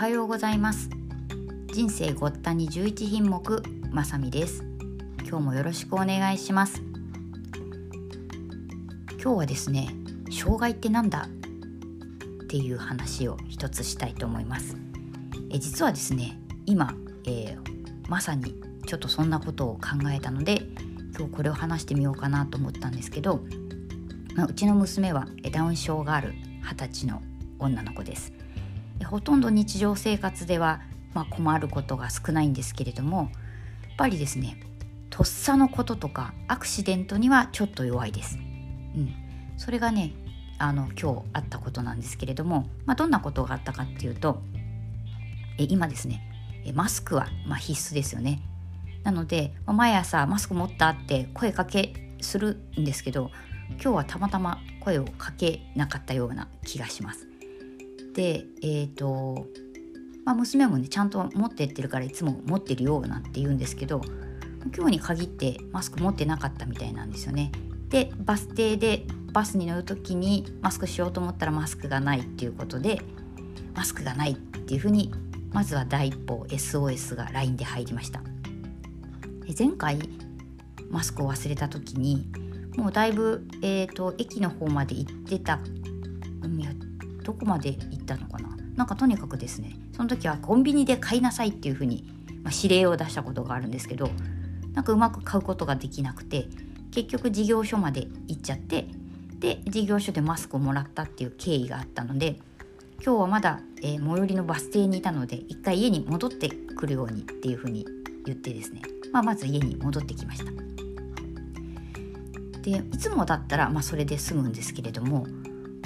はようございます。人生ごったに11品目まさみです。今日もよろしくお願いします。今日はですね障害ってなんだ？っていう話を一つしたいと思います。え実はですね今、えー、まさにちょっとそんなことを考えたので今日これを話してみようかなと思ったんですけど、まあ、うちの娘はダウン症がある二十歳の女の子です。ほとんど日常生活では、まあ、困ることが少ないんですけれどもやっぱりですねとっさのこととかアクシデントにはちょっと弱いです。うん、それがねあの今日あったことなんですけれども、まあ、どんなことがあったかっていうとえ今ですねマスクはま必須ですよね。なので、ま毎朝マスク持ったって声かけするんですけど今日はたまたま声をかけなかったような気がします。でえっ、ー、と、まあ、娘もねちゃんと持ってってるからいつも持ってるよなんて言うんですけど今日に限ってマスク持ってなかったみたいなんですよね。でバス停でバスに乗る時にマスクしようと思ったらマスクがないっていうことでマスクがないっていうふうにまずは第一歩 SOS が LINE で入りました前回マスクを忘れた時にもうだいぶ、えーと、駅の方まで行ってたどこまで行ったのかな？なんかとにかくですねその時はコンビニで買いなさいっていうふうに、まあ、指令を出したことがあるんですけどなんかうまく買うことができなくて結局事業所まで行っちゃってで事業所でマスクをもらったっていう経緯があったので今日はまだ、えー、最寄りのバス停にいたので一回家に戻ってくるようにっていうふうに言ってですね、まあ、まず家に戻ってきました。でいつもだったら、まあ、それで済むんですけれども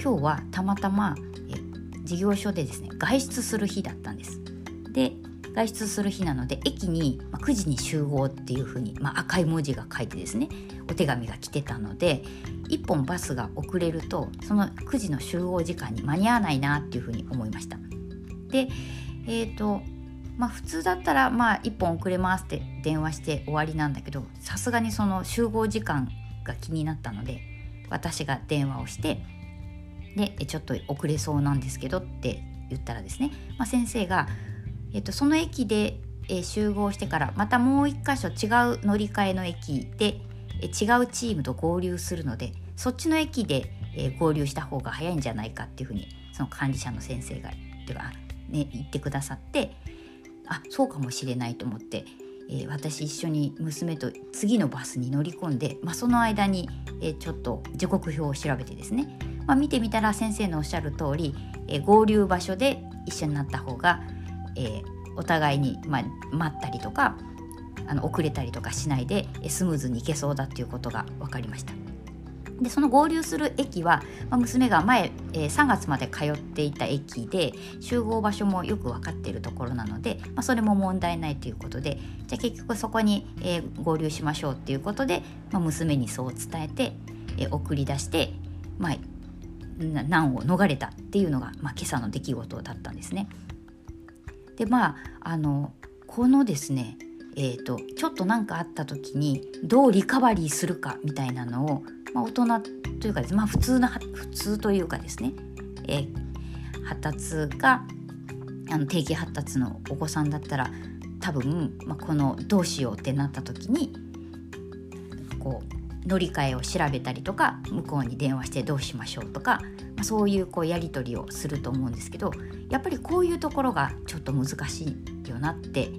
今日はたまたま事業所でですね外出する日だったんです。で外出する日なので駅に9時に集合っていうふうに、まあ、赤い文字が書いてですねお手紙が来てたので1本バスが遅れるとその9時の集合時間に間に合わないなっていうふうに思いました。でえーとまあ、普通だったらまあ1本遅れますって電話して終わりなんだけどさすがにその集合時間が気になったので私が電話をしてでちょっと遅れそうなんですけどって言ったらですね、まあ、先生がえっと、その駅で、え、集合してからまたもう一箇所違う乗り換えの駅で、え、違うチームと合流するのでそっちの駅で、え、合流した方が早いんじゃないかっていうふうにその管理者の先生がでは、ね、言ってくださってあそうかもしれないと思って、えー、私一緒に娘と次のバスに乗り込んで、まあ、その間に、えー、ちょっと時刻表を調べてですね、まあ、見てみたら先生のおっしゃる通り、えー、合流場所で一緒になった方がえー、お互いに、まあ、待ったりとかあの遅れたりとかしないでスムーズに行けそうだっていうことが分かりました。でその合流する駅は、まあ、娘が前、えー、3月まで通っていた駅で集合場所もよく分かっているところなので、まあ、それも問題ないということでじゃあ結局そこに、えー、合流しましょうっていうことで、まあ、娘にそう伝えて、えー、送り出して、まあ、難を逃れたっていうのが、まあ、今朝の出来事だったんですね。でまああのこのですねえーと、ちょっと何かあった時にどうリカバリーするかみたいなのを、まあ、大人というかです、まあ、普通な普通というかですね、えー、発達があの低期発達のお子さんだったら多分、まあ、このどうしようってなった時にこう乗り換えを調べたりとか向こうに電話してどうしましょうとかそういうこうやり取りをすると思うんですけどやっぱりこういうところがちょっと難しいよなって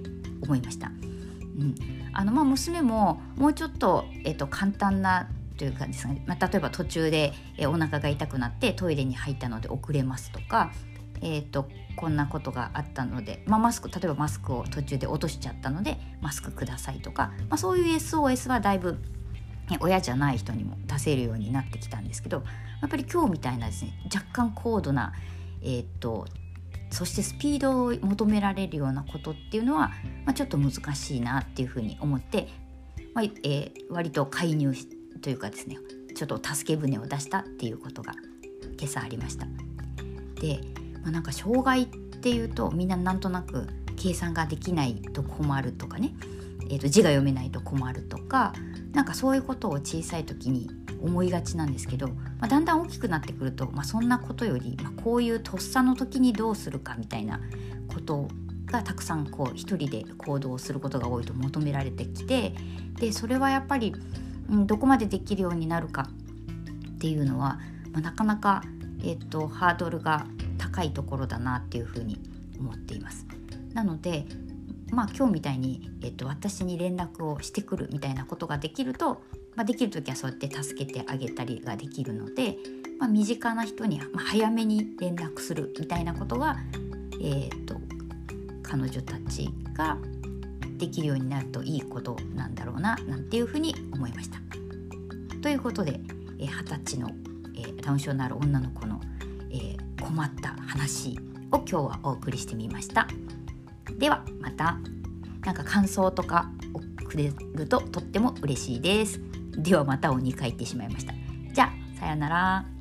思いました。うん、あのまあ娘ももうちょっと,、えっと簡単なというかですね、まあ、例えば途中で、お腹が痛くなってトイレに入ったので遅れますとか、えーと、こんなことがあったので、まあ、マスク例えばマスクを途中で落としちゃったのでマスクくださいとか、まあ、そういう SOS はだいぶ親じゃない人にも出せるようになってきたんですけどやっぱり今日みたいなですね若干高度な、えー、っとそしてスピードを求められるようなことっていうのは、まあ、ちょっと難しいなっていうふうに思って、まあえー、割と介入というかですねちょっと助け舟を出したっていうことが今朝ありました。で、まあ、なんか障害っていうとみんななんとなく計算ができないと困るとかね、えー、と字が読めないと困るとかなんかそういうことを小さい時に思いがちなんですけど、まあ、だんだん大きくなってくると、まあ、そんなことより、まあ、こういうとっさの時にどうするかみたいなことがたくさんこう一人で行動することが多いと求められてきてでそれはやっぱり、うん、どこまでできるようになるかっていうのは、まあ、なかなか、えーと、ハードルが高いところだなっていうふうに思っています。なのでまあ今日みたいに、えーと、私に連絡をしてくるみたいなことができると、まあ、できる時はそうやって助けてあげたりができるので、まあ、身近な人には、早めに連絡するみたいなことが、えーと彼女たちができるようになるといいことなんだろうななんていうふうに思いました。ということで二十、歳の、えー、ダウン症のある女の子の、えー、困った話を今日はお送りしてみました。ではまたなんか感想とかをくれるととっても嬉しいです。ではまたを2回言ってしまいました。じゃあさようなら。